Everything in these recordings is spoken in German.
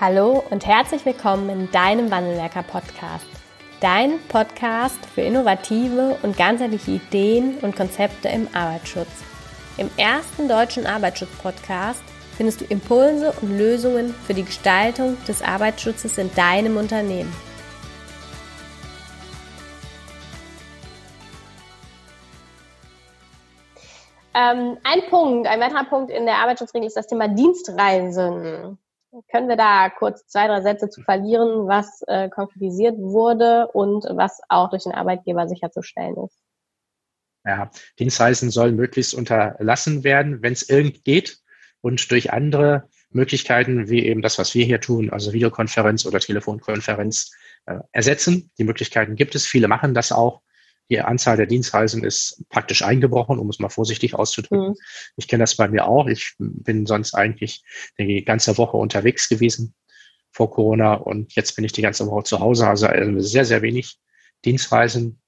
Hallo und herzlich willkommen in deinem Wandelwerker Podcast. Dein Podcast für innovative und ganzheitliche Ideen und Konzepte im Arbeitsschutz. Im ersten deutschen Arbeitsschutz-Podcast findest du Impulse und Lösungen für die Gestaltung des Arbeitsschutzes in deinem Unternehmen. Ähm, ein Punkt, ein weiterer Punkt in der Arbeitsschutzregel ist das Thema Dienstreisen. Können wir da kurz zwei, drei Sätze zu verlieren, was äh, konkretisiert wurde und was auch durch den Arbeitgeber sicherzustellen ist? Ja, Dienstreisen sollen möglichst unterlassen werden, wenn es irgend geht und durch andere Möglichkeiten, wie eben das, was wir hier tun, also Videokonferenz oder Telefonkonferenz, äh, ersetzen. Die Möglichkeiten gibt es. Viele machen das auch. Die Anzahl der Dienstreisen ist praktisch eingebrochen, um es mal vorsichtig auszudrücken. Mhm. Ich kenne das bei mir auch. Ich bin sonst eigentlich die ganze Woche unterwegs gewesen vor Corona und jetzt bin ich die ganze Woche zu Hause. Also sehr, sehr wenig Dienstreisen.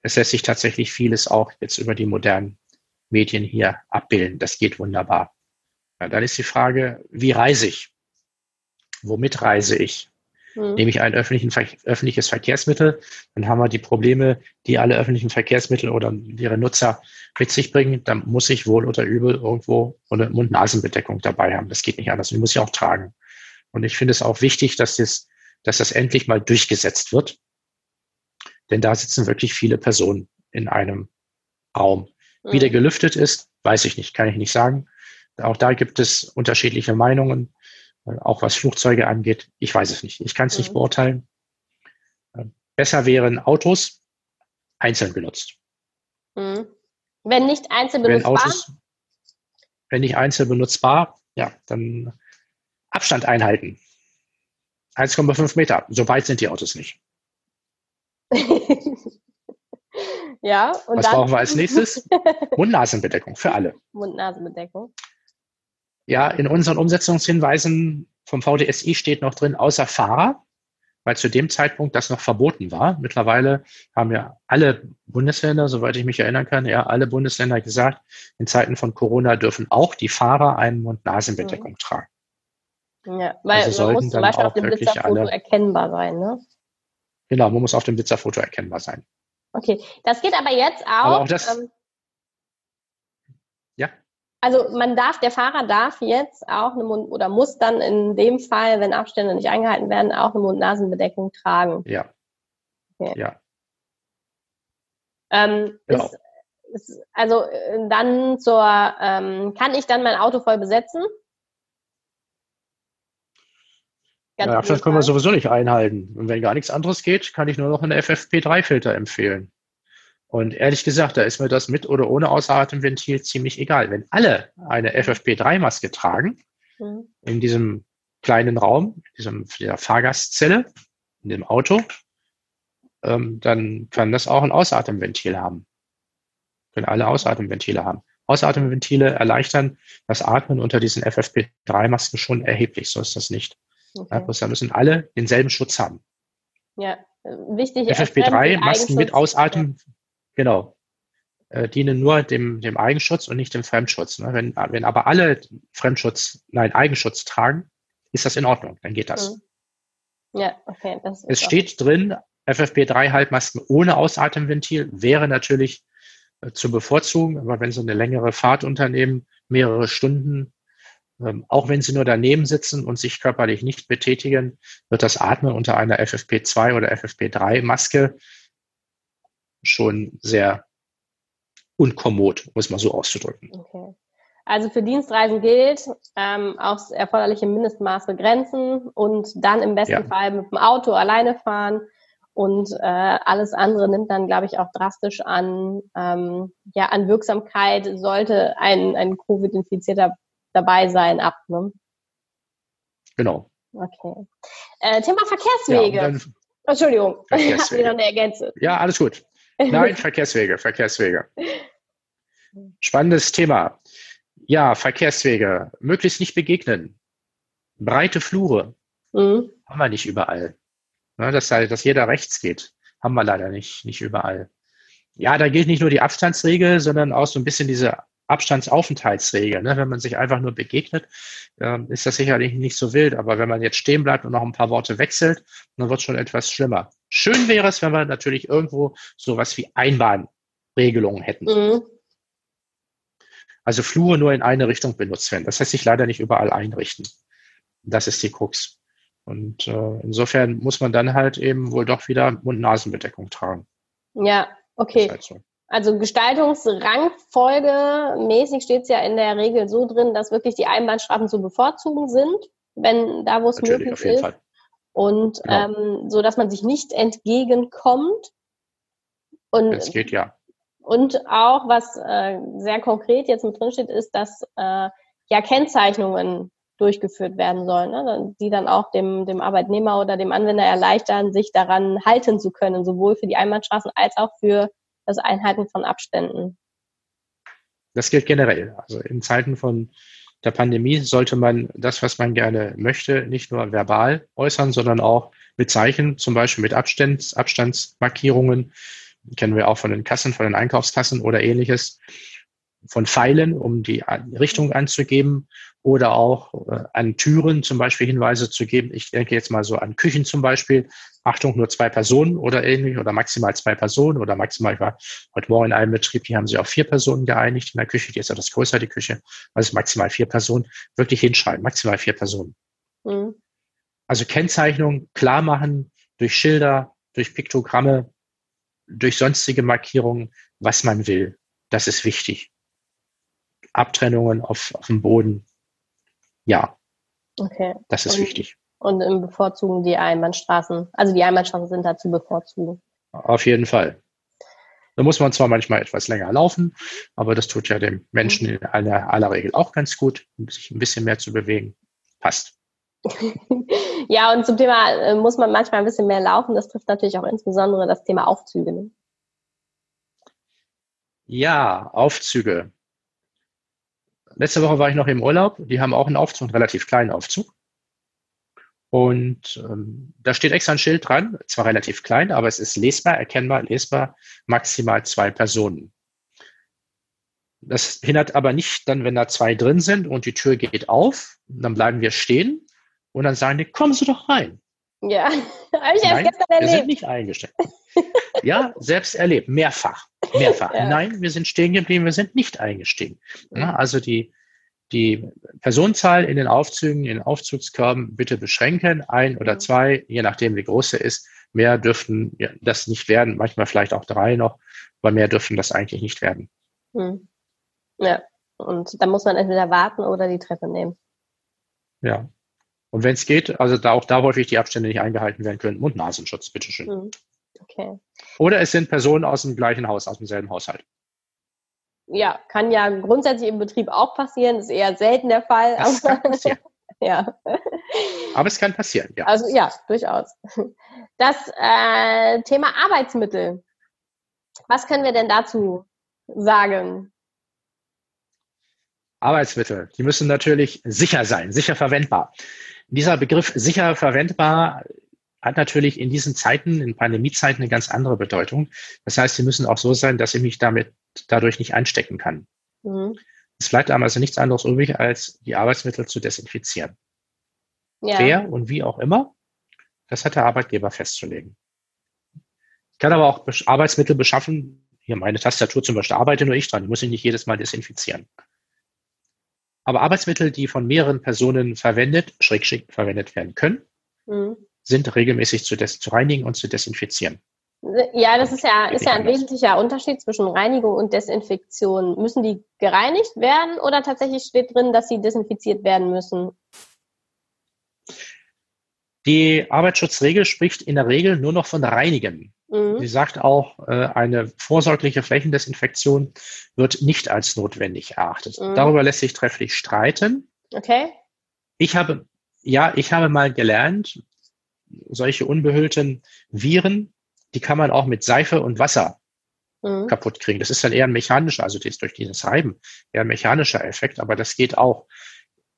Es lässt sich tatsächlich vieles auch jetzt über die modernen Medien hier abbilden. Das geht wunderbar. Ja, dann ist die Frage, wie reise ich? Womit reise ich? Mhm. Nehme ich ein öffentliches Verkehrsmittel, dann haben wir die Probleme, die alle öffentlichen Verkehrsmittel oder ihre Nutzer mit sich bringen. Dann muss ich wohl oder übel irgendwo eine Mund-Nasen-Bedeckung dabei haben. Das geht nicht anders. Die muss ich auch tragen. Und ich finde es auch wichtig, dass das, dass das endlich mal durchgesetzt wird. Denn da sitzen wirklich viele Personen in einem Raum. Wie mhm. der gelüftet ist, weiß ich nicht, kann ich nicht sagen. Auch da gibt es unterschiedliche Meinungen auch was Flugzeuge angeht. Ich weiß es nicht. Ich kann es mhm. nicht beurteilen. Ähm, besser wären Autos einzeln genutzt. Mhm. Wenn nicht einzeln benutzbar? Wenn, Autos, wenn nicht einzeln benutzbar, ja, dann Abstand einhalten. 1,5 Meter. So weit sind die Autos nicht. ja, und Was dann? brauchen wir als nächstes? Mund-Nasen-Bedeckung für alle. Mund-Nasen-Bedeckung. Ja, in unseren Umsetzungshinweisen vom VDSI steht noch drin, außer Fahrer, weil zu dem Zeitpunkt das noch verboten war. Mittlerweile haben ja alle Bundesländer, soweit ich mich erinnern kann, ja, alle Bundesländer gesagt, in Zeiten von Corona dürfen auch die Fahrer einen Mund-Nasen-Bedeckung mhm. tragen. Ja, weil also man muss zum Beispiel auf dem Blitzerfoto alle, erkennbar sein, ne? Genau, man muss auf dem Blitzerfoto erkennbar sein. Okay, das geht aber jetzt auch. Aber auch das, ähm, also man darf, der Fahrer darf jetzt auch eine Mund- oder muss dann in dem Fall, wenn Abstände nicht eingehalten werden, auch eine Mund-Nasen-Bedeckung tragen. Ja. Okay. Ja. Ähm, genau. ist, ist, also äh, dann zur, ähm, kann ich dann mein Auto voll besetzen? Ganz ja, Abstand können wir sowieso nicht einhalten. Und wenn gar nichts anderes geht, kann ich nur noch einen FFP3-Filter empfehlen. Und ehrlich gesagt, da ist mir das mit oder ohne Außeratemventil ziemlich egal. Wenn alle eine FFP3-Maske tragen, mhm. in diesem kleinen Raum, in diesem, der Fahrgastzelle, in dem Auto, ähm, dann kann das auch ein Außeratemventil haben. Können alle Außeratemventile haben. Außeratemventile erleichtern das Atmen unter diesen FFP3-Masken schon erheblich. So ist das nicht. Okay. Ja, da müssen alle denselben Schutz haben. Ja, wichtig. FFP3-Masken mit Ausatmen, Genau. Äh, dienen nur dem, dem Eigenschutz und nicht dem Fremdschutz. Ne? Wenn, wenn aber alle Fremdschutz, nein, Eigenschutz tragen, ist das in Ordnung, dann geht das. Mhm. Ja, okay. Das es steht drin, FFP3-Halbmasken ohne Ausatemventil wäre natürlich äh, zu bevorzugen, aber wenn Sie eine längere Fahrt unternehmen, mehrere Stunden, ähm, auch wenn Sie nur daneben sitzen und sich körperlich nicht betätigen, wird das Atmen unter einer FFP2 oder FFP3-Maske schon sehr unkommod, um es mal so auszudrücken. Okay. Also für Dienstreisen gilt ähm, aufs erforderliche Mindestmaß begrenzen und dann im besten ja. Fall mit dem Auto alleine fahren und äh, alles andere nimmt dann, glaube ich, auch drastisch an, ähm, ja, an Wirksamkeit, sollte ein, ein Covid-Infizierter dabei sein, ab. Ne? Genau. Okay. Äh, Thema Verkehrswege. Ja, dann, Entschuldigung, Verkehrswege. noch eine Ergänzung. Ja, alles gut. Nein, Verkehrswege, Verkehrswege. Spannendes Thema. Ja, Verkehrswege. Möglichst nicht begegnen. Breite Flure. Mhm. Haben wir nicht überall. Ja, dass, dass jeder rechts geht. Haben wir leider nicht, nicht überall. Ja, da gilt nicht nur die Abstandsregel, sondern auch so ein bisschen diese Abstandsaufenthaltsregel. Ne? Wenn man sich einfach nur begegnet, äh, ist das sicherlich nicht so wild. Aber wenn man jetzt stehen bleibt und noch ein paar Worte wechselt, dann wird es schon etwas schlimmer. Schön wäre es, wenn wir natürlich irgendwo sowas wie Einbahnregelungen hätten. Mhm. Also Flure nur in eine Richtung benutzt werden. Das lässt sich leider nicht überall einrichten. Das ist die Krux. Und äh, insofern muss man dann halt eben wohl doch wieder Mund-Nasen-Bedeckung tragen. Ja, okay. Halt so. Also Gestaltungsrangfolge mäßig steht es ja in der Regel so drin, dass wirklich die Einbahnstrafen zu bevorzugen sind, wenn da, wo es möglich ist. Fall. Und genau. ähm, so, dass man sich nicht entgegenkommt. Und es geht ja. Und auch, was äh, sehr konkret jetzt mit drin steht, ist, dass äh, ja Kennzeichnungen durchgeführt werden sollen, ne? die dann auch dem, dem Arbeitnehmer oder dem Anwender erleichtern, sich daran halten zu können, sowohl für die Einbahnstraßen als auch für das Einhalten von Abständen. Das gilt generell. Also in Zeiten von der Pandemie sollte man das, was man gerne möchte, nicht nur verbal äußern, sondern auch mit Zeichen, zum Beispiel mit Abstands, Abstandsmarkierungen, kennen wir auch von den Kassen, von den Einkaufskassen oder ähnliches, von Pfeilen, um die Richtung anzugeben oder auch äh, an Türen zum Beispiel Hinweise zu geben. Ich denke jetzt mal so an Küchen zum Beispiel. Achtung, nur zwei Personen oder ähnlich oder maximal zwei Personen oder maximal, ich war heute Morgen in einem Betrieb, die haben sich auf vier Personen geeinigt in der Küche, die ist etwas größer, die Küche, also maximal vier Personen, wirklich hinschreiben, maximal vier Personen. Mhm. Also Kennzeichnung klar machen durch Schilder, durch Piktogramme, durch sonstige Markierungen, was man will. Das ist wichtig. Abtrennungen auf, auf dem Boden. Ja. Okay. Das ist und, wichtig. Und im Bevorzugen die Einbahnstraßen. Also die Einbahnstraßen sind da zu bevorzugen. Auf jeden Fall. Da muss man zwar manchmal etwas länger laufen, aber das tut ja dem Menschen in aller, aller Regel auch ganz gut, sich ein bisschen mehr zu bewegen. Passt. ja, und zum Thema äh, muss man manchmal ein bisschen mehr laufen. Das trifft natürlich auch insbesondere das Thema Aufzüge. Ne? Ja, Aufzüge. Letzte Woche war ich noch im Urlaub. Die haben auch einen Aufzug, einen relativ kleinen Aufzug. Und ähm, da steht extra ein Schild dran, zwar relativ klein, aber es ist lesbar, erkennbar, lesbar, maximal zwei Personen. Das hindert aber nicht dann, wenn da zwei drin sind und die Tür geht auf, dann bleiben wir stehen und dann sagen die, kommen Sie doch rein. Ja, habe ich erst gestern erlebt. Wir sind nicht eingestellt. ja, selbst erlebt, mehrfach. Mehrfach. Ja. Nein, wir sind stehen geblieben, wir sind nicht eingestiegen. Ja, also die, die Personenzahl in den Aufzügen, in den Aufzugskörben bitte beschränken, ein oder zwei, je nachdem wie groß er ist. Mehr dürften das nicht werden, manchmal vielleicht auch drei noch, aber mehr dürfen das eigentlich nicht werden. Hm. Ja, und da muss man entweder warten oder die Treppe nehmen. Ja, und wenn es geht, also da auch da häufig die Abstände nicht eingehalten werden können, Mund-Nasenschutz, bitteschön. Mhm. Okay. Oder es sind Personen aus dem gleichen Haus, aus demselben Haushalt. Ja, kann ja grundsätzlich im Betrieb auch passieren, ist eher selten der Fall. Das aber, kann passieren. ja. Aber es kann passieren, ja. Also ja, durchaus. Das äh, Thema Arbeitsmittel. Was können wir denn dazu sagen? Arbeitsmittel, die müssen natürlich sicher sein, sicher verwendbar. Dieser Begriff sicher verwendbar hat natürlich in diesen Zeiten, in Pandemiezeiten, eine ganz andere Bedeutung. Das heißt, sie müssen auch so sein, dass ich mich damit dadurch nicht anstecken kann. Mhm. Es bleibt einem also nichts anderes übrig, als die Arbeitsmittel zu desinfizieren. Ja. Wer und wie auch immer, das hat der Arbeitgeber festzulegen. Ich kann aber auch Arbeitsmittel beschaffen. Hier meine Tastatur zum Beispiel arbeite nur ich dran. Die muss ich nicht jedes Mal desinfizieren. Aber Arbeitsmittel, die von mehreren Personen verwendet, schräg, schräg verwendet werden können, mhm. Sind regelmäßig zu, zu reinigen und zu desinfizieren. Ja, das ist ja, ist ja ein wesentlicher Unterschied zwischen Reinigung und Desinfektion. Müssen die gereinigt werden oder tatsächlich steht drin, dass sie desinfiziert werden müssen? Die Arbeitsschutzregel spricht in der Regel nur noch von Reinigen. Mhm. Sie sagt auch, äh, eine vorsorgliche Flächendesinfektion wird nicht als notwendig erachtet. Mhm. Darüber lässt sich trefflich streiten. Okay. Ich habe, ja, ich habe mal gelernt, solche unbehüllten Viren, die kann man auch mit Seife und Wasser mhm. kaputt kriegen. Das ist dann eher ein mechanischer, also das durch dieses Reiben, eher ein mechanischer Effekt, aber das geht auch.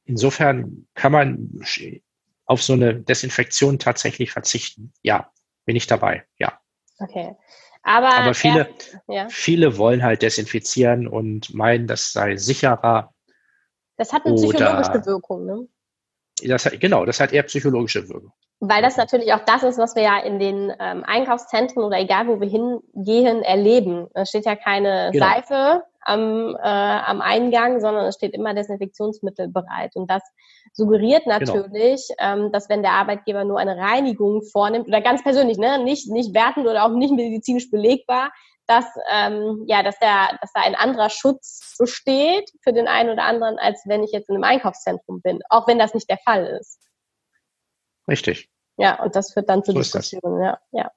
Insofern kann man auf so eine Desinfektion tatsächlich verzichten. Ja, bin ich dabei, ja. Okay. Aber, Aber viele, er, ja. viele wollen halt desinfizieren und meinen, das sei sicherer. Das hat eine psychologische Wirkung, ne? Das hat, genau, das hat eher psychologische Wirkung. Weil das natürlich auch das ist, was wir ja in den ähm, Einkaufszentren oder egal wo wir hingehen, erleben. Da steht ja keine genau. Seife am, äh, am Eingang, sondern es steht immer Desinfektionsmittel bereit. Und das suggeriert genau. natürlich, genau. ähm, dass wenn der Arbeitgeber nur eine Reinigung vornimmt, oder ganz persönlich, ne, nicht, nicht wertend oder auch nicht medizinisch belegbar, dass, ähm, ja, dass, der, dass da ein anderer Schutz besteht für den einen oder anderen, als wenn ich jetzt in einem Einkaufszentrum bin, auch wenn das nicht der Fall ist. Richtig. Ja, und das führt dann zu so Diskussionen. Ja, ja.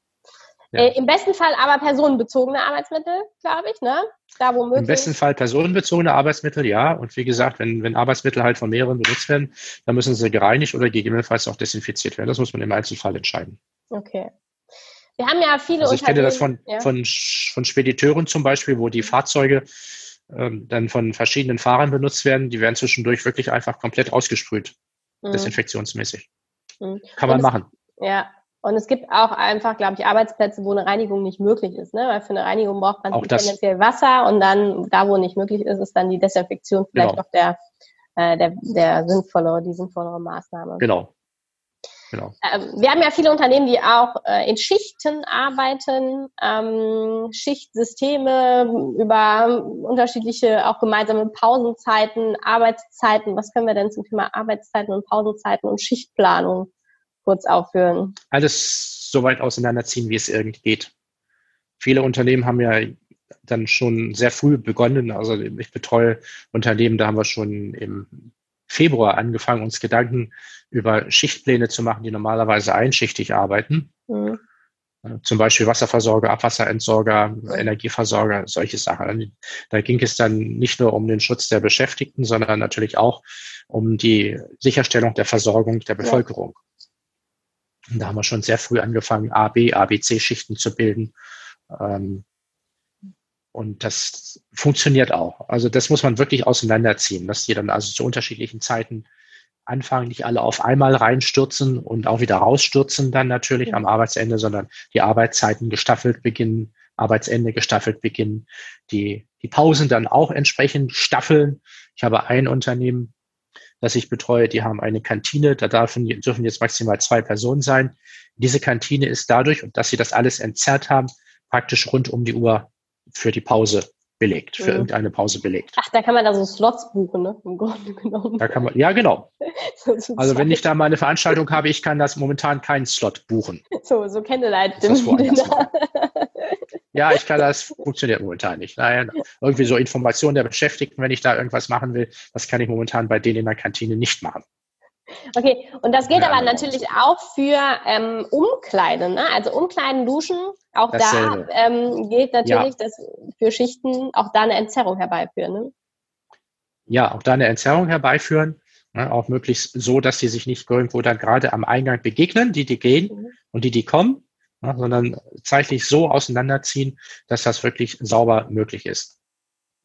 ja. Äh, Im besten Fall aber personenbezogene Arbeitsmittel, glaube ich, ne? Da wo möglich. Im besten Fall personenbezogene Arbeitsmittel, ja. Und wie gesagt, wenn, wenn Arbeitsmittel halt von mehreren benutzt werden, dann müssen sie gereinigt oder gegebenenfalls auch desinfiziert werden. Das muss man im Einzelfall entscheiden. Okay. Wir haben ja viele also ich kenne das von, ja. von, von Spediteuren zum Beispiel, wo die Fahrzeuge ähm, dann von verschiedenen Fahrern benutzt werden. Die werden zwischendurch wirklich einfach komplett ausgesprüht, mhm. desinfektionsmäßig. Mhm. Kann man es, machen. Ja, und es gibt auch einfach, glaube ich, Arbeitsplätze, wo eine Reinigung nicht möglich ist. Ne? Weil für eine Reinigung braucht man tendenziell Wasser und dann, da wo nicht möglich ist, ist dann die Desinfektion vielleicht genau. auch der, äh, der, der sinnvollere, die sinnvollere Maßnahme. Genau. Genau. Ähm, wir haben ja viele Unternehmen, die auch äh, in Schichten arbeiten, ähm, Schichtsysteme über unterschiedliche, auch gemeinsame Pausenzeiten, Arbeitszeiten. Was können wir denn zum Thema Arbeitszeiten und Pausenzeiten und Schichtplanung kurz aufführen? Alles so weit auseinanderziehen, wie es irgendwie geht. Viele Unternehmen haben ja dann schon sehr früh begonnen. Also ich betreue Unternehmen, da haben wir schon im Februar angefangen, uns Gedanken über Schichtpläne zu machen, die normalerweise einschichtig arbeiten. Mhm. Äh, zum Beispiel Wasserversorger, Abwasserentsorger, mhm. Energieversorger, solche Sachen. Da ging es dann nicht nur um den Schutz der Beschäftigten, sondern natürlich auch um die Sicherstellung der Versorgung der Bevölkerung. Ja. Da haben wir schon sehr früh angefangen, A, B, A, B, C-Schichten zu bilden. Ähm, und das funktioniert auch. Also das muss man wirklich auseinanderziehen, dass die dann also zu unterschiedlichen Zeiten anfangen, nicht alle auf einmal reinstürzen und auch wieder rausstürzen dann natürlich ja. am Arbeitsende, sondern die Arbeitszeiten gestaffelt beginnen, Arbeitsende gestaffelt beginnen, die, die Pausen dann auch entsprechend staffeln. Ich habe ein Unternehmen, das ich betreue, die haben eine Kantine, da dürfen, dürfen jetzt maximal zwei Personen sein. Diese Kantine ist dadurch, dass sie das alles entzerrt haben, praktisch rund um die Uhr für die Pause belegt, für mhm. irgendeine Pause belegt. Ach, da kann man da so Slots buchen, ne? Im Grunde genommen. Da kann man, ja, genau. so also wenn ich da mal eine Veranstaltung habe, ich kann das momentan keinen Slot buchen. So, so Candlelight Ja, ich kann das, funktioniert momentan nicht. Nein, irgendwie so Informationen der Beschäftigten, wenn ich da irgendwas machen will, das kann ich momentan bei denen in der Kantine nicht machen. Okay, und das gilt ja, aber natürlich auch für ähm, Umkleiden, ne? also Umkleiden, Duschen. Auch Dasselbe. da ähm, gilt natürlich, ja. dass für Schichten auch da eine Entzerrung herbeiführen. Ne? Ja, auch da eine Entzerrung herbeiführen. Ne? Auch möglichst so, dass sie sich nicht irgendwo dann gerade am Eingang begegnen, die, die gehen mhm. und die, die kommen, ne? sondern zeitlich so auseinanderziehen, dass das wirklich sauber möglich ist.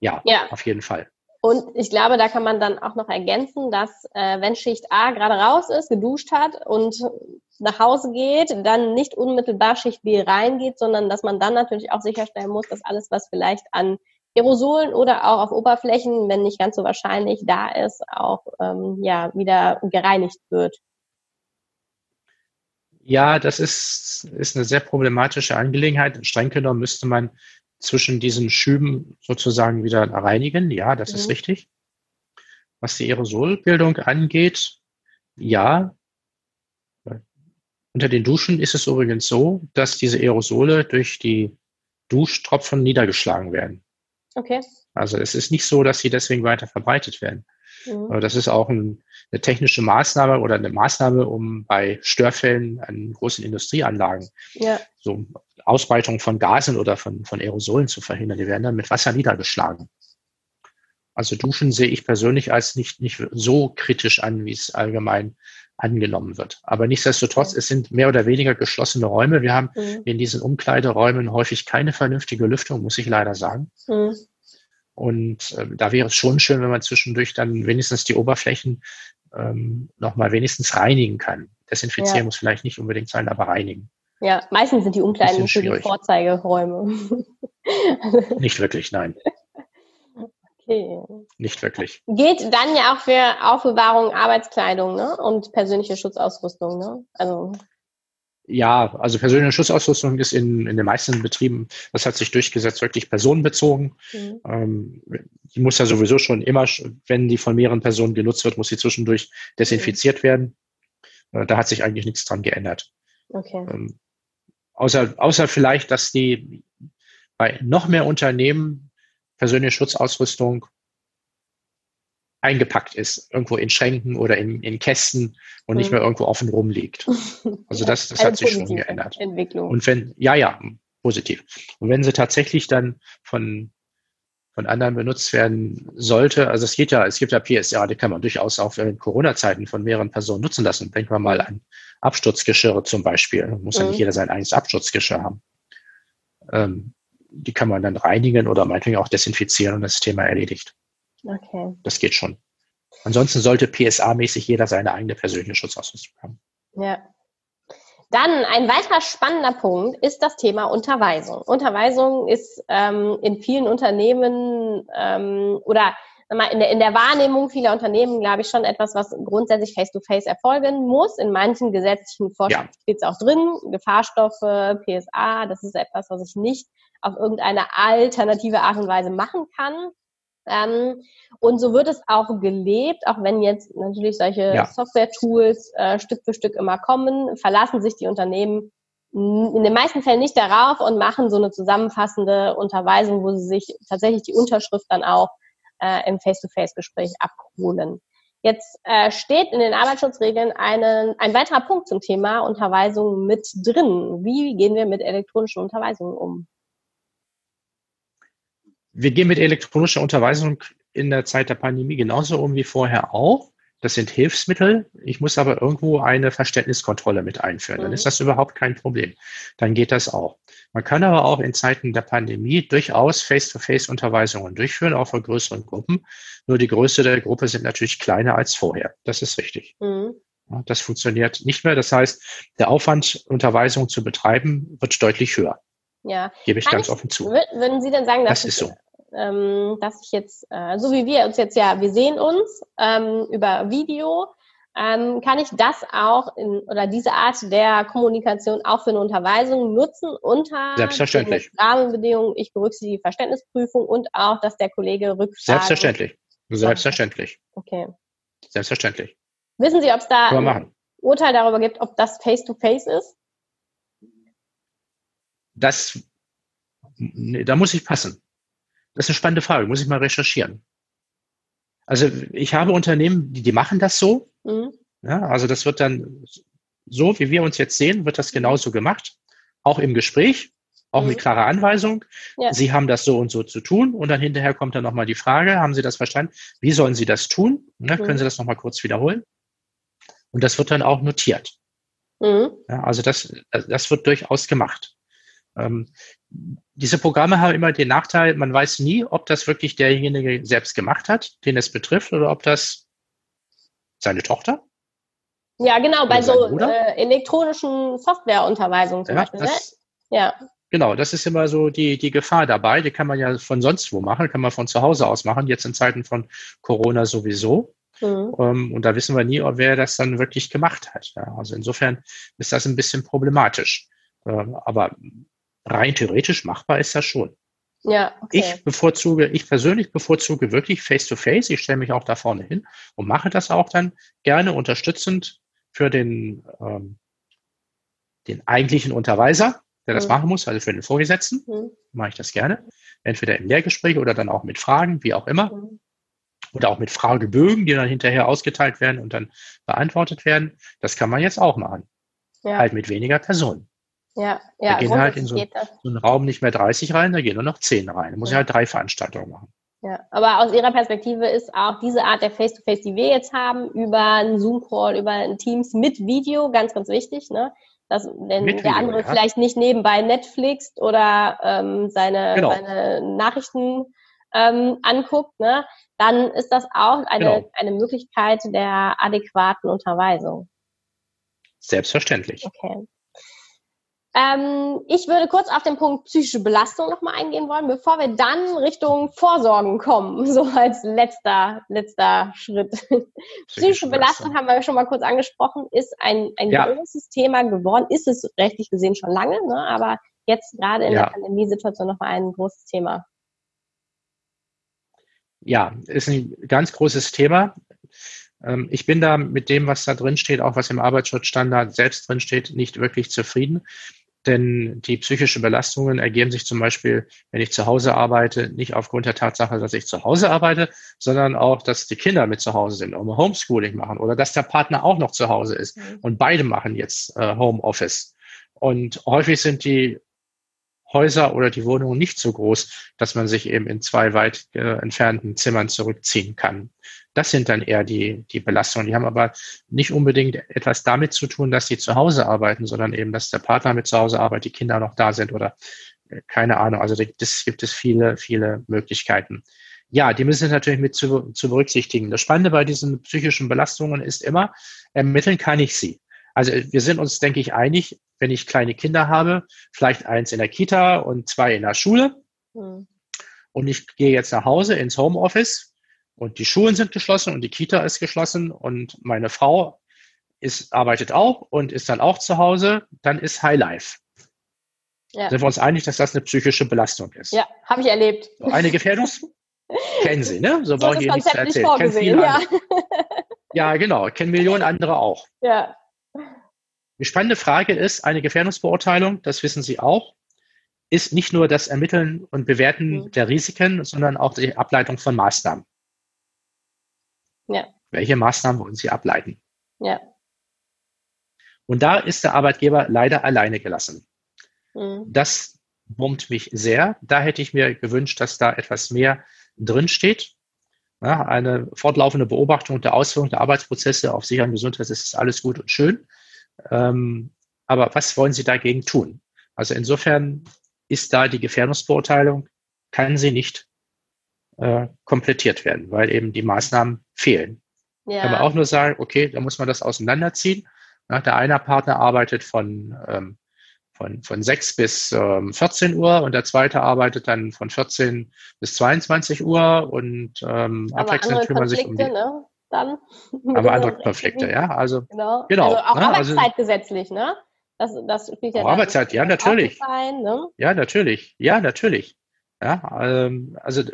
Ja, ja. auf jeden Fall. Und ich glaube, da kann man dann auch noch ergänzen, dass äh, wenn Schicht A gerade raus ist, geduscht hat und nach Hause geht, dann nicht unmittelbar Schicht B reingeht, sondern dass man dann natürlich auch sicherstellen muss, dass alles, was vielleicht an Aerosolen oder auch auf Oberflächen, wenn nicht ganz so wahrscheinlich da ist, auch ähm, ja wieder gereinigt wird. Ja, das ist, ist eine sehr problematische Angelegenheit. Streng genommen müsste man zwischen diesen Schüben sozusagen wieder reinigen. Ja, das mhm. ist richtig. Was die Aerosolbildung angeht, ja. Unter den Duschen ist es übrigens so, dass diese Aerosole durch die Duschtropfen niedergeschlagen werden. Okay. Also es ist nicht so, dass sie deswegen weiter verbreitet werden. Mhm. Das ist auch ein, eine technische Maßnahme oder eine Maßnahme, um bei Störfällen an großen Industrieanlagen ja. so Ausbreitung von Gasen oder von, von Aerosolen zu verhindern. Die werden dann mit Wasser niedergeschlagen. Also Duschen sehe ich persönlich als nicht, nicht so kritisch an, wie es allgemein angenommen wird. Aber nichtsdestotrotz, es sind mehr oder weniger geschlossene Räume. Wir haben mhm. in diesen Umkleideräumen häufig keine vernünftige Lüftung, muss ich leider sagen. Mhm. Und äh, da wäre es schon schön, wenn man zwischendurch dann wenigstens die Oberflächen ähm, nochmal wenigstens reinigen kann. Desinfizieren ja. muss vielleicht nicht unbedingt sein, aber reinigen. Ja, meistens sind die Umkleiden für die Vorzeigeräume. Nicht wirklich, nein. Okay. Nicht wirklich. Geht dann ja auch für Aufbewahrung Arbeitskleidung ne? und persönliche Schutzausrüstung. Ne? Also ja, also persönliche Schutzausrüstung ist in, in den meisten Betrieben, das hat sich durchgesetzt, wirklich personenbezogen. Mhm. Ähm, die muss ja sowieso schon immer, wenn die von mehreren Personen genutzt wird, muss sie zwischendurch desinfiziert mhm. werden. Äh, da hat sich eigentlich nichts dran geändert. Okay. Ähm, außer, außer vielleicht, dass die bei noch mehr Unternehmen persönliche Schutzausrüstung eingepackt ist, irgendwo in Schränken oder in, in Kästen und mhm. nicht mehr irgendwo offen rumliegt. Also das, das hat sich schon geändert. Entwicklung. Und wenn, ja, ja, positiv. Und wenn sie tatsächlich dann von, von anderen benutzt werden sollte, also es geht ja, es gibt ja PSA, die kann man durchaus auch in Corona-Zeiten von mehreren Personen nutzen lassen. Denken wir mal an Absturzgeschirre zum Beispiel. Muss mhm. ja nicht mhm. jeder sein eigenes Absturzgeschirr haben. Ähm, die kann man dann reinigen oder meinetwegen auch desinfizieren und das Thema erledigt. Okay. Das geht schon. Ansonsten sollte PSA-mäßig jeder seine eigene persönliche Schutzausrüstung haben. Ja. Dann ein weiterer spannender Punkt ist das Thema Unterweisung. Unterweisung ist ähm, in vielen Unternehmen ähm, oder in der, in der Wahrnehmung vieler Unternehmen, glaube ich, schon etwas, was grundsätzlich face-to-face -face erfolgen muss. In manchen gesetzlichen Vorschriften ja. steht es auch drin. Gefahrstoffe, PSA, das ist etwas, was ich nicht auf irgendeine alternative Art und Weise machen kann. Ähm, und so wird es auch gelebt, auch wenn jetzt natürlich solche ja. Software-Tools äh, Stück für Stück immer kommen, verlassen sich die Unternehmen in den meisten Fällen nicht darauf und machen so eine zusammenfassende Unterweisung, wo sie sich tatsächlich die Unterschrift dann auch äh, im Face-to-Face-Gespräch abholen. Jetzt äh, steht in den Arbeitsschutzregeln eine, ein weiterer Punkt zum Thema Unterweisung mit drin. Wie gehen wir mit elektronischen Unterweisungen um? Wir gehen mit elektronischer Unterweisung in der Zeit der Pandemie genauso um wie vorher auch. Das sind Hilfsmittel. Ich muss aber irgendwo eine Verständniskontrolle mit einführen. Dann ist mhm. das überhaupt kein Problem. Dann geht das auch. Man kann aber auch in Zeiten der Pandemie durchaus Face-to-Face-Unterweisungen durchführen, auch für größeren Gruppen. Nur die Größe der Gruppe sind natürlich kleiner als vorher. Das ist richtig. Mhm. Das funktioniert nicht mehr. Das heißt, der Aufwand, Unterweisung zu betreiben, wird deutlich höher. Ja. Gebe ich kann ganz ich, offen zu. Würden Sie denn sagen, dass das ist so ähm, dass ich jetzt, äh, so wie wir uns jetzt ja, wir sehen uns ähm, über Video, ähm, kann ich das auch in, oder diese Art der Kommunikation auch für eine Unterweisung nutzen unter Selbstverständlich. Rahmenbedingungen. Ich berücksichtige die Verständnisprüfung und auch, dass der Kollege rückfragt. Selbstverständlich. Selbstverständlich. Okay. Selbstverständlich. Wissen Sie, ob es da ein Urteil darüber gibt, ob das Face-to-Face -face ist? Das, nee, da muss ich passen. Das ist eine spannende Frage, muss ich mal recherchieren. Also ich habe Unternehmen, die, die machen das so. Mhm. Ja, also das wird dann so, wie wir uns jetzt sehen, wird das genauso gemacht. Auch im Gespräch, auch mhm. mit klarer Anweisung. Ja. Sie haben das so und so zu tun. Und dann hinterher kommt dann nochmal die Frage, haben Sie das verstanden? Wie sollen Sie das tun? Ja, mhm. Können Sie das nochmal kurz wiederholen? Und das wird dann auch notiert. Mhm. Ja, also das, das wird durchaus gemacht. Ähm, diese Programme haben immer den Nachteil, man weiß nie, ob das wirklich derjenige selbst gemacht hat, den es betrifft, oder ob das seine Tochter. Ja, genau, bei so äh, elektronischen Softwareunterweisungen zum ja, Beispiel. Das, ne? Ja. Genau, das ist immer so die, die Gefahr dabei. Die kann man ja von sonst wo machen, kann man von zu Hause aus machen, jetzt in Zeiten von Corona sowieso. Mhm. Um, ähm, und da wissen wir nie, wer das dann wirklich gemacht hat. Ja, also insofern ist das ein bisschen problematisch. Ähm, aber rein theoretisch machbar ist das schon. Ja, okay. Ich bevorzuge, ich persönlich bevorzuge wirklich Face-to-Face. -face. Ich stelle mich auch da vorne hin und mache das auch dann gerne unterstützend für den, ähm, den eigentlichen Unterweiser, der das mhm. machen muss, also für den Vorgesetzten, mhm. mache ich das gerne. Entweder im Lehrgespräch oder dann auch mit Fragen, wie auch immer. Mhm. Oder auch mit Fragebögen, die dann hinterher ausgeteilt werden und dann beantwortet werden. Das kann man jetzt auch machen. Ja. Halt mit weniger Personen. Ja, ja. Da gehen halt in so, so, einen Raum nicht mehr 30 rein, da gehen nur noch 10 rein. Da muss ja. ich halt drei Veranstaltungen machen. Ja, aber aus Ihrer Perspektive ist auch diese Art der Face-to-Face, -face, die wir jetzt haben, über einen Zoom-Call, über ein Teams mit Video, ganz, ganz wichtig, ne? Dass, wenn mit der Video, andere ja. vielleicht nicht nebenbei Netflix oder ähm, seine, genau. seine Nachrichten ähm, anguckt, ne? dann ist das auch eine, genau. eine Möglichkeit der adäquaten Unterweisung. Selbstverständlich. Okay. Ähm, ich würde kurz auf den Punkt psychische Belastung nochmal eingehen wollen, bevor wir dann Richtung Vorsorgen kommen, so als letzter, letzter Schritt. Psychische, psychische Belastung haben wir schon mal kurz angesprochen, ist ein, ein ja. großes Thema geworden, ist es rechtlich gesehen schon lange, ne? aber jetzt gerade in ja. der Pandemiesituation nochmal ein großes Thema. Ja, ist ein ganz großes Thema. Ähm, ich bin da mit dem, was da drin steht, auch was im Arbeitsschutzstandard selbst drin steht, nicht wirklich zufrieden. Denn die psychischen Belastungen ergeben sich zum Beispiel, wenn ich zu Hause arbeite, nicht aufgrund der Tatsache, dass ich zu Hause arbeite, sondern auch, dass die Kinder mit zu Hause sind und Homeschooling machen oder dass der Partner auch noch zu Hause ist. Mhm. Und beide machen jetzt äh, Homeoffice. Und häufig sind die Häuser oder die Wohnungen nicht so groß, dass man sich eben in zwei weit äh, entfernten Zimmern zurückziehen kann. Das sind dann eher die, die Belastungen. Die haben aber nicht unbedingt etwas damit zu tun, dass sie zu Hause arbeiten, sondern eben, dass der Partner mit zu Hause arbeitet, die Kinder noch da sind oder äh, keine Ahnung. Also das gibt es viele, viele Möglichkeiten. Ja, die müssen natürlich mit zu, zu berücksichtigen. Das Spannende bei diesen psychischen Belastungen ist immer, ermitteln kann ich sie. Also wir sind uns, denke ich, einig, wenn ich kleine Kinder habe, vielleicht eins in der Kita und zwei in der Schule. Mhm. Und ich gehe jetzt nach Hause ins Homeoffice und die Schulen sind geschlossen und die Kita ist geschlossen und meine Frau ist, arbeitet auch und ist dann auch zu Hause, dann ist Highlife. Ja. Sind wir uns einig, dass das eine psychische Belastung ist? Ja, habe ich erlebt. So eine Gefährdung? Kennen Sie, ne? So brauche ich hier nichts erzählen. Nicht ja. ja, genau. Kennen Millionen andere auch. Ja. Die spannende Frage ist, eine Gefährdungsbeurteilung, das wissen Sie auch, ist nicht nur das Ermitteln und Bewerten mhm. der Risiken, sondern auch die Ableitung von Maßnahmen. Ja. Welche Maßnahmen wollen Sie ableiten? Ja. Und da ist der Arbeitgeber leider alleine gelassen. Mhm. Das wurmt mich sehr. Da hätte ich mir gewünscht, dass da etwas mehr drinsteht. Ja, eine fortlaufende Beobachtung der Ausführung der Arbeitsprozesse auf Sicherheit und Gesundheit, das ist alles gut und schön. Ähm, aber was wollen Sie dagegen tun? Also insofern ist da die Gefährdungsbeurteilung, kann sie nicht äh, komplettiert werden, weil eben die Maßnahmen fehlen. Ja. Kann man auch nur sagen, okay, da muss man das auseinanderziehen. Ja, der eine Partner arbeitet von, ähm, von, von 6 bis ähm, 14 Uhr und der zweite arbeitet dann von 14 bis 22 Uhr und ähm, abwechselnd kümmern sich um die. Ne? Dann. Aber andere Konflikte, ja. Also, genau. genau also auch ne? arbeitszeitgesetzlich, ne? Das, das spielt ja Arbeitszeit, ja, natürlich. Ein, ne? Ja, natürlich. Ja, natürlich. Ja, ähm, also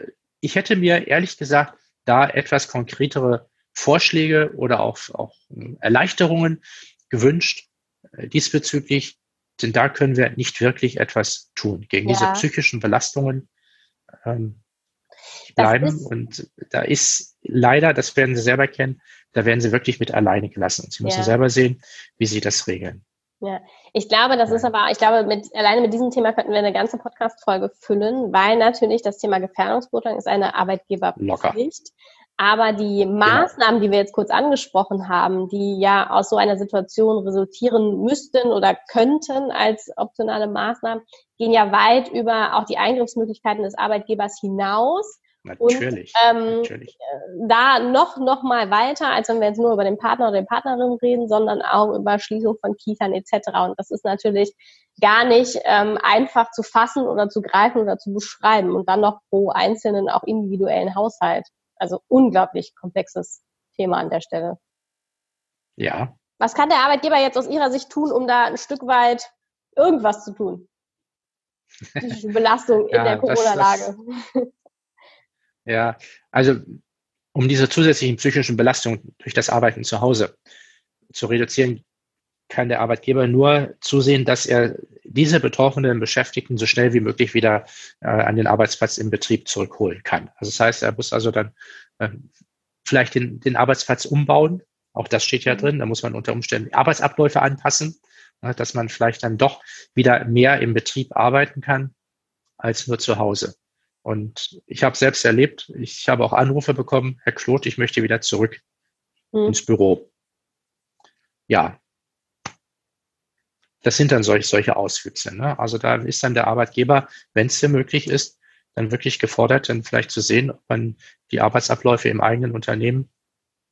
ich hätte mir ehrlich gesagt da etwas konkretere Vorschläge oder auch, auch Erleichterungen gewünscht äh, diesbezüglich, denn da können wir nicht wirklich etwas tun gegen ja. diese psychischen Belastungen. Ähm, bleiben. Und da ist leider, das werden Sie selber kennen, da werden Sie wirklich mit alleine gelassen. Sie müssen ja. selber sehen, wie Sie das regeln. Ja, ich glaube, das ist aber, ich glaube, mit, alleine mit diesem Thema könnten wir eine ganze Podcast-Folge füllen, weil natürlich das Thema Gefährdungsbeurteilung ist eine Arbeitgeberpflicht. Aber die genau. Maßnahmen, die wir jetzt kurz angesprochen haben, die ja aus so einer Situation resultieren müssten oder könnten als optionale Maßnahmen, gehen ja weit über auch die Eingriffsmöglichkeiten des Arbeitgebers hinaus. Natürlich, und, ähm, natürlich. Da noch, noch mal weiter, als wenn wir jetzt nur über den Partner oder die Partnerin reden, sondern auch über Schließung von Kiefern etc. Und das ist natürlich gar nicht ähm, einfach zu fassen oder zu greifen oder zu beschreiben und dann noch pro einzelnen, auch individuellen Haushalt. Also unglaublich komplexes Thema an der Stelle. Ja. Was kann der Arbeitgeber jetzt aus Ihrer Sicht tun, um da ein Stück weit irgendwas zu tun? Die Belastung in ja, der Corona-Lage. Ja, also um diese zusätzlichen psychischen Belastungen durch das Arbeiten zu Hause zu reduzieren, kann der Arbeitgeber nur zusehen, dass er diese betroffenen Beschäftigten so schnell wie möglich wieder äh, an den Arbeitsplatz im Betrieb zurückholen kann. Also das heißt, er muss also dann äh, vielleicht den, den Arbeitsplatz umbauen. Auch das steht ja mhm. drin. Da muss man unter Umständen Arbeitsabläufe anpassen, äh, dass man vielleicht dann doch wieder mehr im Betrieb arbeiten kann als nur zu Hause. Und ich habe selbst erlebt, ich habe auch Anrufe bekommen, Herr Kloth, ich möchte wieder zurück hm. ins Büro. Ja, das sind dann solche, solche Auswüchse. Ne? Also da ist dann der Arbeitgeber, wenn es dir möglich ist, dann wirklich gefordert, dann vielleicht zu sehen, ob man die Arbeitsabläufe im eigenen Unternehmen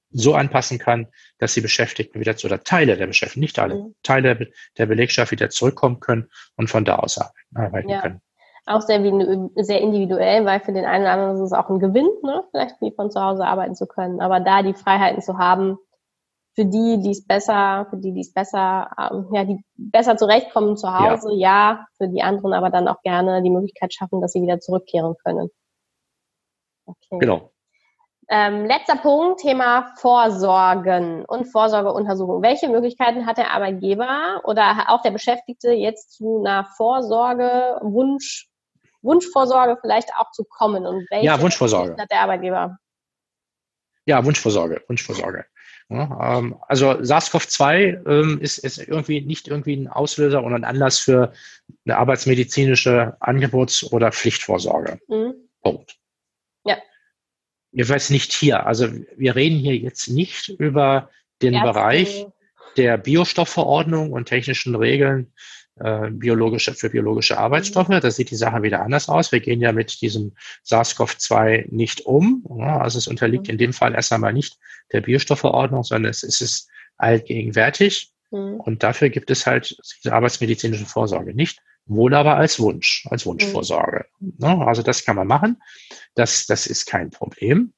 so anpassen kann, dass die Beschäftigten wieder zu, oder Teile der Beschäftigten, nicht alle, mhm. Teile der Belegschaft wieder zurückkommen können und von da aus arbeiten ja. können. Auch sehr, sehr individuell, weil für den einen oder anderen ist es auch ein Gewinn, ne? vielleicht wie von zu Hause arbeiten zu können. Aber da die Freiheiten zu haben, für die, die es besser, für die, die es besser, ähm, ja, die besser zurechtkommen zu Hause, ja. ja, für die anderen aber dann auch gerne die Möglichkeit schaffen, dass sie wieder zurückkehren können. Okay. Genau. Ähm, letzter Punkt, Thema Vorsorgen und Vorsorgeuntersuchung. Welche Möglichkeiten hat der Arbeitgeber oder auch der Beschäftigte jetzt zu einer Vorsorge, Wunsch, Wunschvorsorge vielleicht auch zu kommen? Und welche ja, Wunschvorsorge. hat der Arbeitgeber? Ja, Wunschvorsorge, Wunschvorsorge. Ja, ähm, also SARS-CoV-2 ähm, ist, ist irgendwie nicht irgendwie ein Auslöser oder ein Anlass für eine arbeitsmedizinische Angebots- oder Pflichtvorsorge. Mhm. Punkt. Ja. Ich weiß nicht hier. Also wir reden hier jetzt nicht über den Ärzte. Bereich der Biostoffverordnung und technischen Regeln äh, biologische, für biologische Arbeitsstoffe. Mhm. Da sieht die Sache wieder anders aus. Wir gehen ja mit diesem SARS-CoV-2 nicht um. Ja, also es unterliegt mhm. in dem Fall erst einmal nicht der Biostoffverordnung, sondern es ist allgegenwärtig. Mhm. Und dafür gibt es halt diese arbeitsmedizinische Vorsorge nicht. Wohl aber als Wunsch, als Wunschvorsorge. Mhm. Ja, also das kann man machen. Das, das ist kein Problem.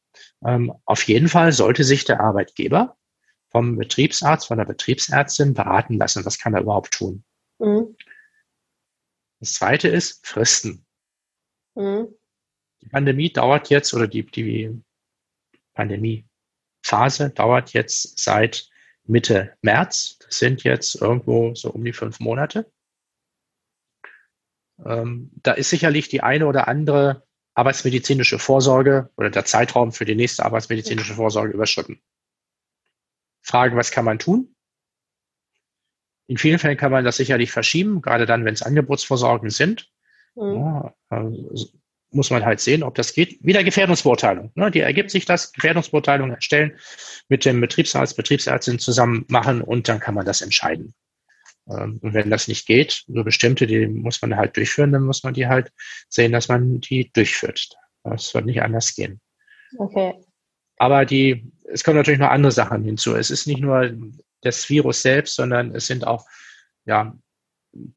Ähm, auf jeden Fall sollte sich der Arbeitgeber vom Betriebsarzt, von der Betriebsärztin beraten lassen. Was kann er überhaupt tun? Mhm. Das zweite ist Fristen. Mhm. Die Pandemie dauert jetzt oder die, die Pandemiephase dauert jetzt seit Mitte März. Das sind jetzt irgendwo so um die fünf Monate. Ähm, da ist sicherlich die eine oder andere arbeitsmedizinische Vorsorge oder der Zeitraum für die nächste arbeitsmedizinische Vorsorge überschritten. Frage, was kann man tun? In vielen Fällen kann man das sicherlich verschieben, gerade dann, wenn es Angebotsvorsorgen sind. Mhm. Ja, also muss man halt sehen, ob das geht. Wieder Gefährdungsbeurteilung. Ne? Die ergibt sich das, Gefährdungsbeurteilung erstellen, mit dem Betriebsarzt, Betriebsärztin zusammen machen und dann kann man das entscheiden. Ähm, und wenn das nicht geht, nur bestimmte, die muss man halt durchführen, dann muss man die halt sehen, dass man die durchführt. Das wird nicht anders gehen. Okay. Aber die, es kommen natürlich noch andere Sachen hinzu. Es ist nicht nur das Virus selbst, sondern es sind auch ja,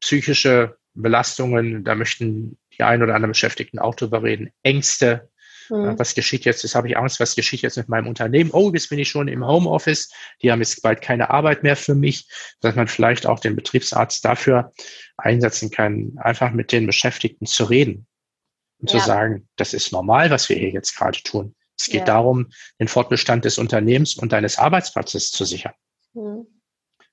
psychische Belastungen. Da möchten die ein oder anderen Beschäftigten auch drüber reden. Ängste. Mhm. Was geschieht jetzt? Jetzt habe ich Angst, was geschieht jetzt mit meinem Unternehmen? Oh, jetzt bin ich schon im Homeoffice. Die haben jetzt bald keine Arbeit mehr für mich. Dass man vielleicht auch den Betriebsarzt dafür einsetzen kann, einfach mit den Beschäftigten zu reden und ja. zu sagen, das ist normal, was wir hier jetzt gerade tun. Es geht ja. darum, den Fortbestand des Unternehmens und deines Arbeitsplatzes zu sichern. Mhm.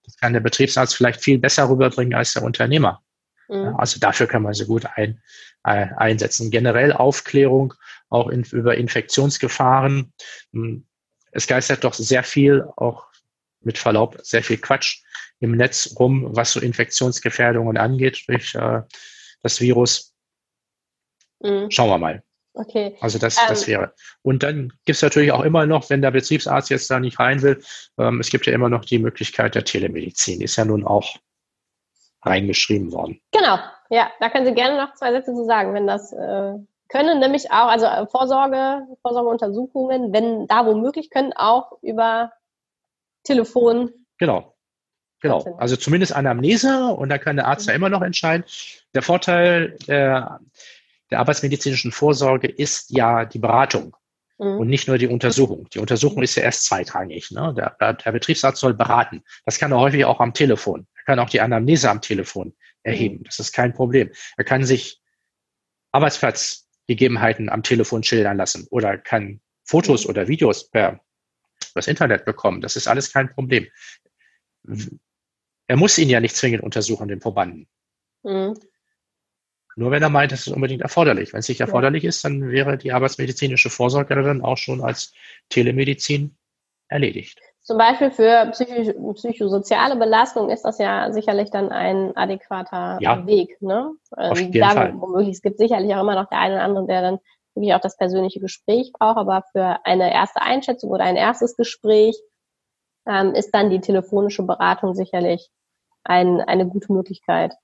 Das kann der Betriebsarzt vielleicht viel besser rüberbringen als der Unternehmer. Mhm. Also dafür kann man sie gut ein, äh, einsetzen. Generell Aufklärung auch in, über Infektionsgefahren. Hm, es geistert doch sehr viel, auch mit Verlaub, sehr viel Quatsch im Netz rum, was so Infektionsgefährdungen angeht durch äh, das Virus. Mhm. Schauen wir mal. Okay. Also das, das ähm, wäre. Und dann gibt es natürlich auch immer noch, wenn der Betriebsarzt jetzt da nicht rein will, ähm, es gibt ja immer noch die Möglichkeit der Telemedizin. Ist ja nun auch reingeschrieben worden. Genau, ja, da können Sie gerne noch zwei Sätze zu sagen, wenn das äh, können, nämlich auch, also äh, Vorsorge, Vorsorgeuntersuchungen, wenn da womöglich können auch über Telefon. Genau. Genau, also zumindest Anamnese und da kann der Arzt mhm. ja immer noch entscheiden. Der Vorteil der der arbeitsmedizinischen Vorsorge ist ja die Beratung mhm. und nicht nur die Untersuchung. Die Untersuchung ist ja erst zweitrangig. Ne? Der, der, Betriebsarzt soll beraten. Das kann er häufig auch am Telefon. Er kann auch die Anamnese am Telefon erheben. Mhm. Das ist kein Problem. Er kann sich Arbeitsplatzgegebenheiten am Telefon schildern lassen oder kann Fotos mhm. oder Videos per das Internet bekommen. Das ist alles kein Problem. Er muss ihn ja nicht zwingend untersuchen, den Probanden. Mhm. Nur wenn er meint, es ist unbedingt erforderlich. Wenn es nicht erforderlich ja. ist, dann wäre die arbeitsmedizinische Vorsorge dann auch schon als Telemedizin erledigt. Zum Beispiel für psychisch, psychosoziale Belastung ist das ja sicherlich dann ein adäquater ja. Weg. Ne? Auf ähm, jeden da, Fall. Womöglich, es gibt sicherlich auch immer noch der eine oder andere, der dann wirklich auch das persönliche Gespräch braucht, aber für eine erste Einschätzung oder ein erstes Gespräch ähm, ist dann die telefonische Beratung sicherlich ein, eine gute Möglichkeit.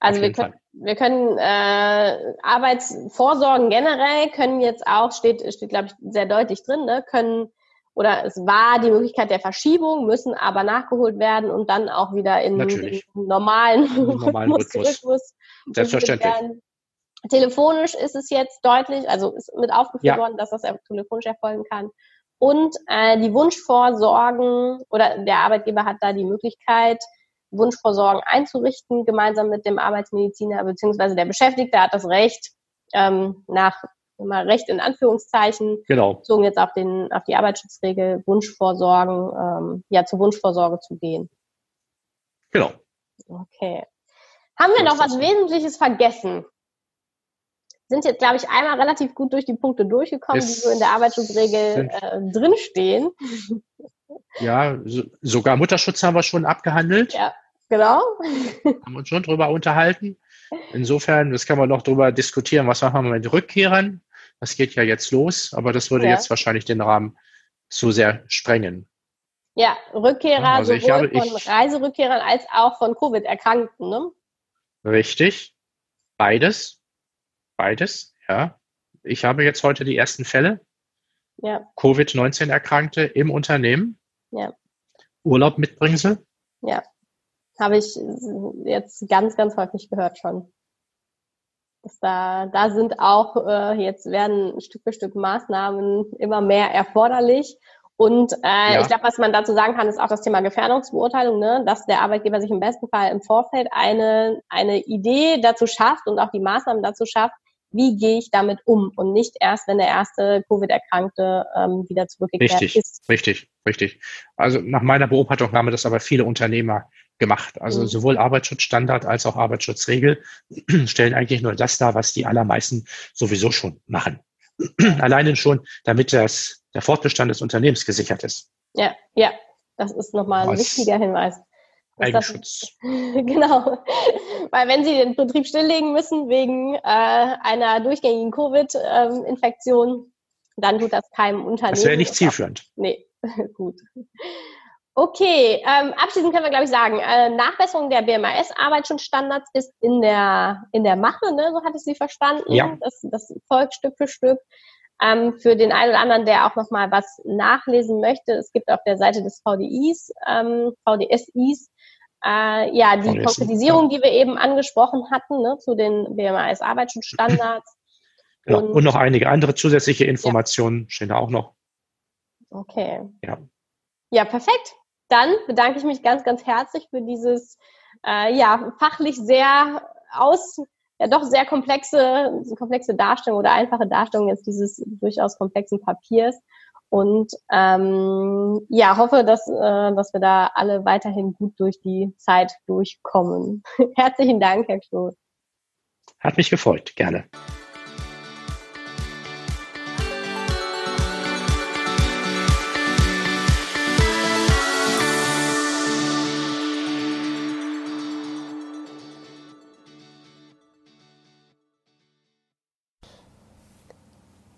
Also wir können, wir können äh, Arbeitsvorsorgen generell können jetzt auch, steht, steht glaube ich sehr deutlich drin, ne, können oder es war die Möglichkeit der Verschiebung, müssen aber nachgeholt werden und dann auch wieder in, in normalen, normalen Rhythmus. Rhythmus Selbstverständlich. Telefonisch ist es jetzt deutlich, also ist mit aufgeführt ja. worden, dass das telefonisch erfolgen kann. Und äh, die Wunschvorsorgen oder der Arbeitgeber hat da die Möglichkeit, Wunschvorsorgen einzurichten, gemeinsam mit dem Arbeitsmediziner beziehungsweise der Beschäftigte hat das Recht, ähm, nach immer Recht in Anführungszeichen, genau. bezogen jetzt auf den auf die Arbeitsschutzregel Wunschvorsorgen, ähm, ja zur Wunschvorsorge zu gehen. Genau. Okay. Haben wir noch was Wesentliches vergessen? Sind jetzt, glaube ich, einmal relativ gut durch die Punkte durchgekommen, es die so in der Arbeitsschutzregel äh, drinstehen. Ja, so, sogar Mutterschutz haben wir schon abgehandelt. Ja, genau. Haben uns schon drüber unterhalten. Insofern, das kann man noch drüber diskutieren, was machen wir mit Rückkehrern. Das geht ja jetzt los, aber das würde ja. jetzt wahrscheinlich den Rahmen zu sehr sprengen. Ja, Rückkehrer also sowohl habe, von ich, Reiserückkehrern als auch von Covid-Erkrankten, ne? Richtig. Beides. Beides, ja. Ich habe jetzt heute die ersten Fälle. Ja. Covid-19-Erkrankte im Unternehmen. Ja. Urlaub mitbringsel. Ja. Habe ich jetzt ganz, ganz häufig gehört schon. Dass da, da sind auch, äh, jetzt werden Stück für Stück Maßnahmen immer mehr erforderlich. Und äh, ja. ich glaube, was man dazu sagen kann, ist auch das Thema Gefährdungsbeurteilung, ne? dass der Arbeitgeber sich im besten Fall im Vorfeld eine, eine Idee dazu schafft und auch die Maßnahmen dazu schafft, wie gehe ich damit um und nicht erst, wenn der erste Covid-Erkrankte ähm, wieder zurückgekehrt richtig, ist. Richtig, richtig. Also nach meiner Beobachtung haben das aber viele Unternehmer gemacht. Also mhm. sowohl Arbeitsschutzstandard als auch Arbeitsschutzregel stellen eigentlich nur das dar, was die allermeisten sowieso schon machen. Alleine schon, damit das, der Fortbestand des Unternehmens gesichert ist. Ja, ja, das ist nochmal ein wichtiger Hinweis. Eigenschutz. genau. Weil wenn Sie den Betrieb stilllegen müssen wegen äh, einer durchgängigen Covid-Infektion, ähm, dann tut das keinem Unternehmen. Das wäre nicht zielführend. Nee, gut. Okay, ähm, abschließend können wir, glaube ich, sagen, äh, Nachbesserung der BMAS-Arbeitsschutzstandards ist in der, in der Mache, ne? so hatte ich sie verstanden. Ja. Das, das folgt Stück für Stück. Ähm, für den einen oder anderen, der auch nochmal was nachlesen möchte, es gibt auf der Seite des VDIs, ähm, VDSIs, äh, ja, die Konkretisierung, die wir eben angesprochen hatten, ne, zu den BMAS-Arbeitsschutzstandards. Genau. Und, und, noch einige andere zusätzliche Informationen ja. stehen da auch noch. Okay. Ja. Ja, perfekt. Dann bedanke ich mich ganz, ganz herzlich für dieses, äh, ja, fachlich sehr aus, ja, doch sehr komplexe, komplexe Darstellung oder einfache Darstellung jetzt dieses durchaus komplexen Papiers. Und ähm, ja, hoffe, dass, äh, dass wir da alle weiterhin gut durch die Zeit durchkommen. Herzlichen Dank, Herr Stoß. Hat mich gefreut, gerne.